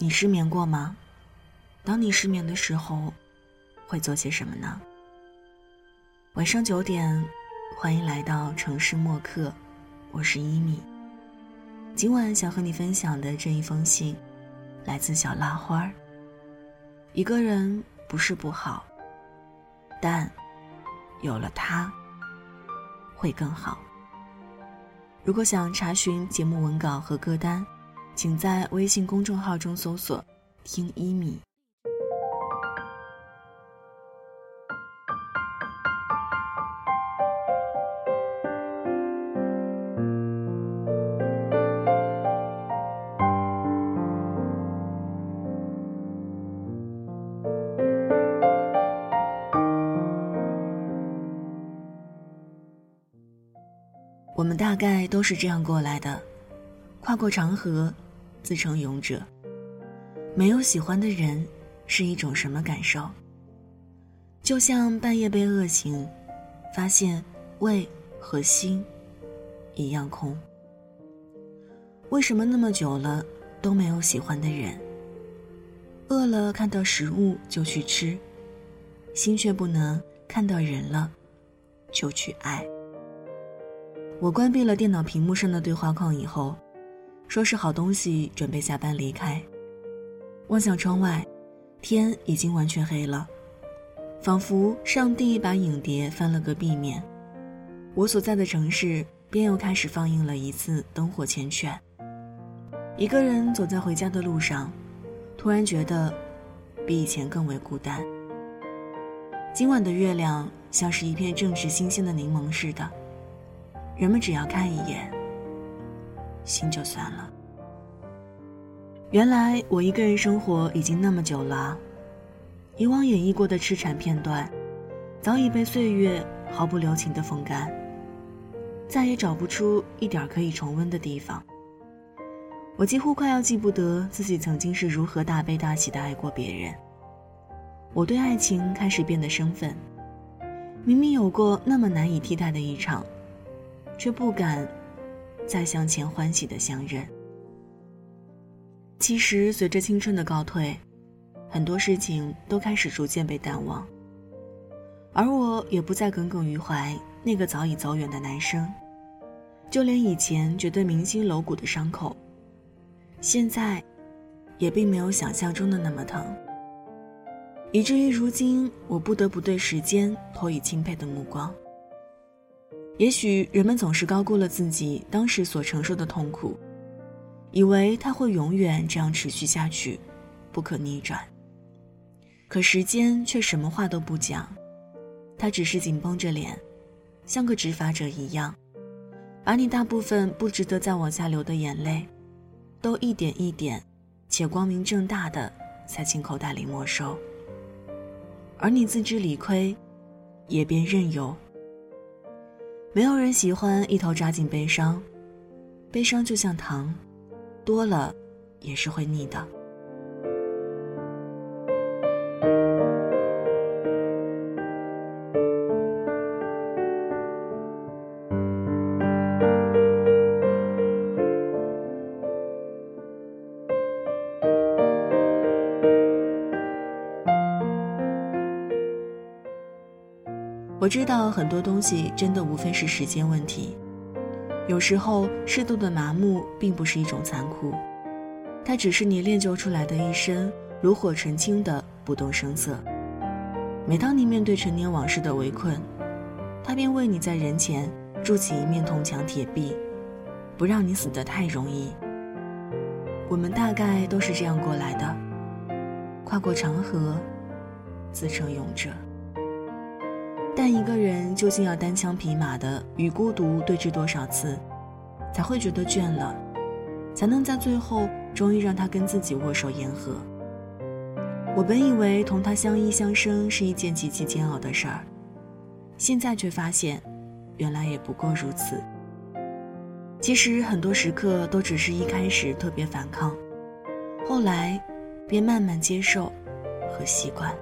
你失眠过吗？当你失眠的时候，会做些什么呢？晚上九点，欢迎来到城市默客，我是一米。今晚想和你分享的这一封信，来自小拉花儿。一个人不是不好，但有了他，会更好。如果想查询节目文稿和歌单。请在微信公众号中搜索“听一米”。我们大概都是这样过来的，跨过长河。自称勇者，没有喜欢的人，是一种什么感受？就像半夜被饿醒，发现胃和心一样空。为什么那么久了都没有喜欢的人？饿了看到食物就去吃，心却不能看到人了就去爱。我关闭了电脑屏幕上的对话框以后。收拾好东西，准备下班离开。望向窗外，天已经完全黑了，仿佛上帝把影碟翻了个壁面。我所在的城市便又开始放映了一次灯火缱绻。一个人走在回家的路上，突然觉得比以前更为孤单。今晚的月亮像是一片正值新鲜的柠檬似的，人们只要看一眼。心就散了。原来我一个人生活已经那么久了，以往演绎过的痴缠片段，早已被岁月毫不留情的风干，再也找不出一点可以重温的地方。我几乎快要记不得自己曾经是如何大悲大喜的爱过别人。我对爱情开始变得生分，明明有过那么难以替代的一场，却不敢。再向前欢喜的相认。其实，随着青春的告退，很多事情都开始逐渐被淡忘，而我也不再耿耿于怀那个早已走远的男生，就连以前觉得铭心楼骨的伤口，现在，也并没有想象中的那么疼。以至于如今，我不得不对时间投以钦佩的目光。也许人们总是高估了自己当时所承受的痛苦，以为它会永远这样持续下去，不可逆转。可时间却什么话都不讲，他只是紧绷着脸，像个执法者一样，把你大部分不值得再往下流的眼泪，都一点一点，且光明正大的塞进口袋里没收。而你自知理亏，也便任由。没有人喜欢一头扎进悲伤，悲伤就像糖，多了也是会腻的。我知道很多东西真的无非是时间问题，有时候适度的麻木并不是一种残酷，它只是你练就出来的一身炉火纯青的不动声色。每当你面对陈年往事的围困，他便为你在人前筑起一面铜墙铁壁，不让你死得太容易。我们大概都是这样过来的，跨过长河，自称勇者。但一个人究竟要单枪匹马的与孤独对峙多少次，才会觉得倦了，才能在最后终于让他跟自己握手言和？我本以为同他相依相生是一件极其煎熬的事儿，现在却发现，原来也不过如此。其实很多时刻都只是一开始特别反抗，后来，便慢慢接受和习惯。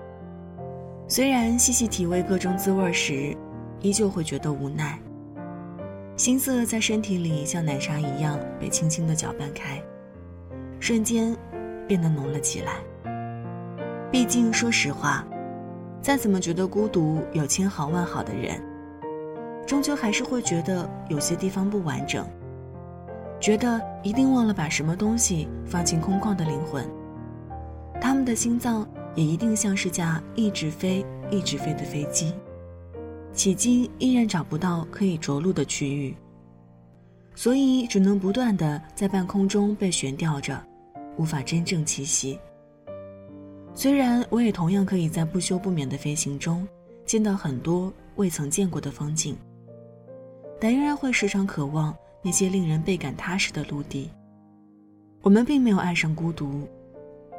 虽然细细体味各种滋味时，依旧会觉得无奈。心色在身体里像奶茶一样被轻轻的搅拌开，瞬间，变得浓了起来。毕竟，说实话，再怎么觉得孤独，有千好万好的人，终究还是会觉得有些地方不完整，觉得一定忘了把什么东西放进空旷的灵魂。他们的心脏也一定像是架一直飞、一直飞的飞机，迄今依然找不到可以着陆的区域，所以只能不断的在半空中被悬吊着，无法真正栖息。虽然我也同样可以在不休不眠的飞行中见到很多未曾见过的风景，但仍然会时常渴望那些令人倍感踏实的陆地。我们并没有爱上孤独。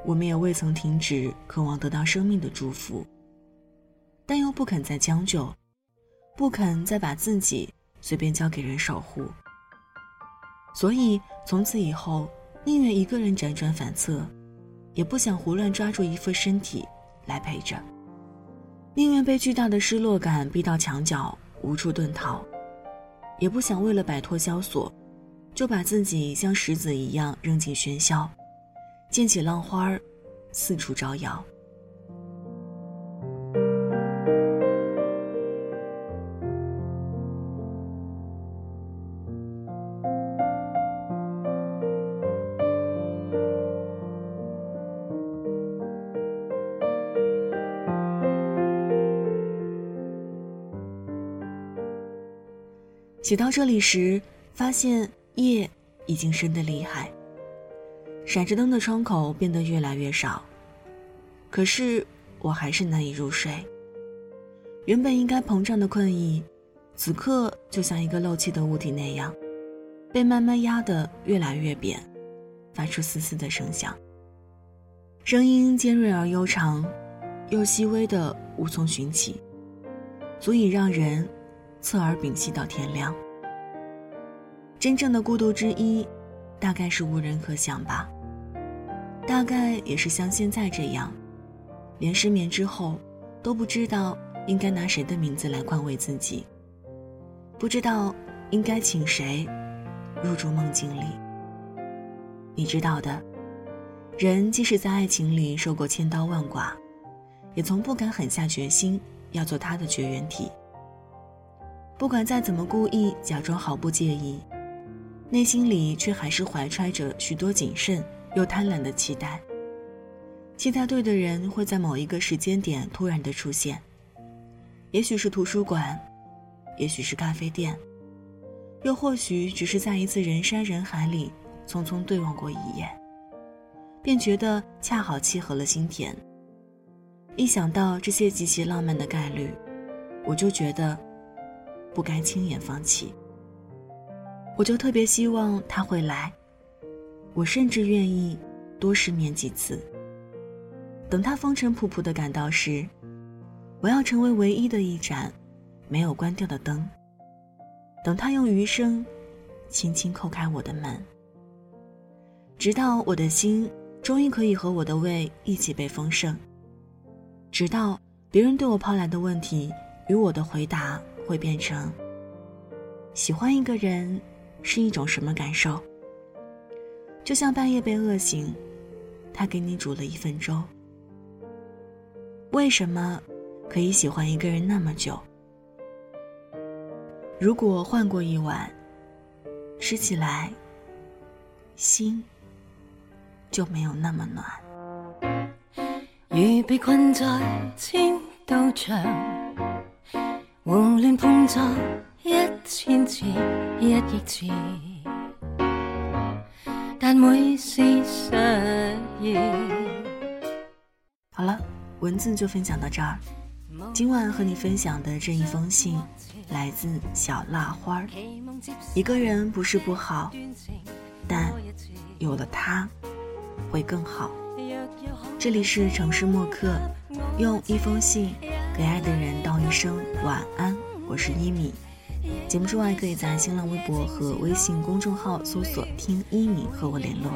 我们也未曾停止渴望得到生命的祝福，但又不肯再将就，不肯再把自己随便交给人守护。所以从此以后，宁愿一个人辗转反侧，也不想胡乱抓住一副身体来陪着；宁愿被巨大的失落感逼到墙角无处遁逃，也不想为了摆脱萧索，就把自己像石子一样扔进喧嚣。溅起浪花，四处招摇。写到这里时，发现夜已经深得厉害。闪着灯的窗口变得越来越少，可是我还是难以入睡。原本应该膨胀的困意，此刻就像一个漏气的物体那样，被慢慢压得越来越扁，发出嘶嘶的声响。声音尖锐而悠长，又细微的无从寻起，足以让人侧耳屏息到天亮。真正的孤独之一，大概是无人可想吧。大概也是像现在这样，连失眠之后都不知道应该拿谁的名字来宽慰自己，不知道应该请谁入住梦境里。你知道的，人即使在爱情里受过千刀万剐，也从不敢狠下决心要做他的绝缘体。不管再怎么故意假装毫不介意，内心里却还是怀揣着许多谨慎。又贪婪的期待，期待对的人会在某一个时间点突然的出现，也许是图书馆，也许是咖啡店，又或许只是在一次人山人海里匆匆对望过一眼，便觉得恰好契合了心田。一想到这些极其浪漫的概率，我就觉得不该轻言放弃。我就特别希望他会来。我甚至愿意多失眠几次。等他风尘仆仆的赶到时，我要成为唯一的一盏没有关掉的灯。等他用余生轻轻叩开我的门，直到我的心终于可以和我的胃一起被丰盛。直到别人对我抛来的问题与我的回答会变成：喜欢一个人是一种什么感受？就像半夜被饿醒，他给你煮了一份粥。为什么可以喜欢一个人那么久？如果换过一碗，吃起来心就没有那么暖。如被困在千道墙，胡乱碰撞一千次，一亿次。但每是好了，文字就分享到这儿。今晚和你分享的这一封信，来自小蜡花儿。一个人不是不好，但有了他，会更好。这里是城市默客，用一封信给爱的人道一声晚安。我是一米。节目之外，可以在新浪微博和微信公众号搜索“听一米”和我联络。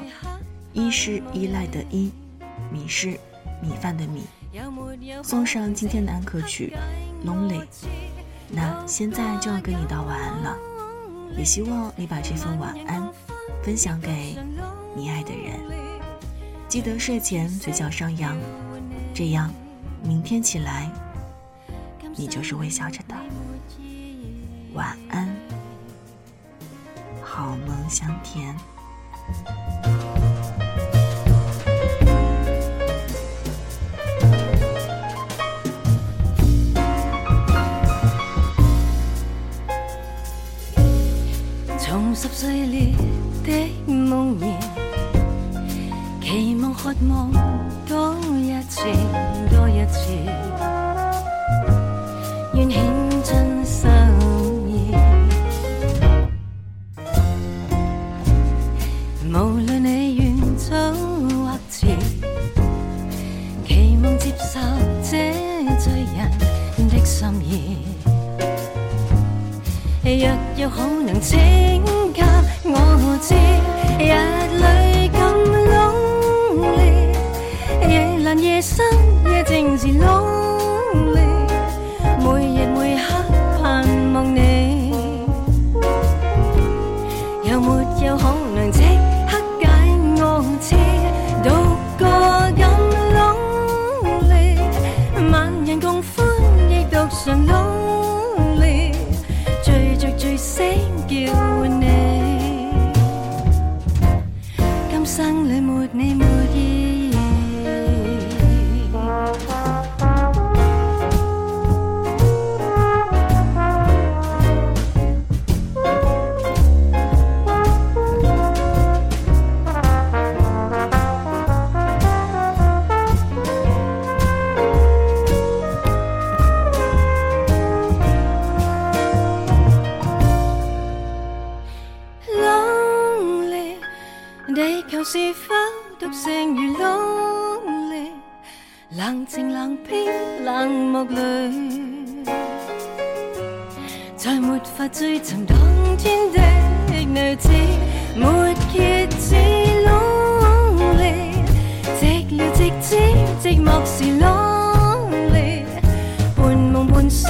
一是依赖的依，米是米饭的米。送上今天的安可曲《Lonely》。那现在就要跟你道晚安了，也希望你把这份晚安分享给你爱的人。记得睡前嘴角上扬，这样明天起来你就是微笑着的。晚安，好梦香甜。重拾碎裂的梦魇，期望渴望多一次，多一次，心意。若有可能，请给我知，日里咁努力夜阑夜深夜静时法追寻当天的女子，没结子 lonely，寂寥寂知寂寞是 lonely，半梦半醒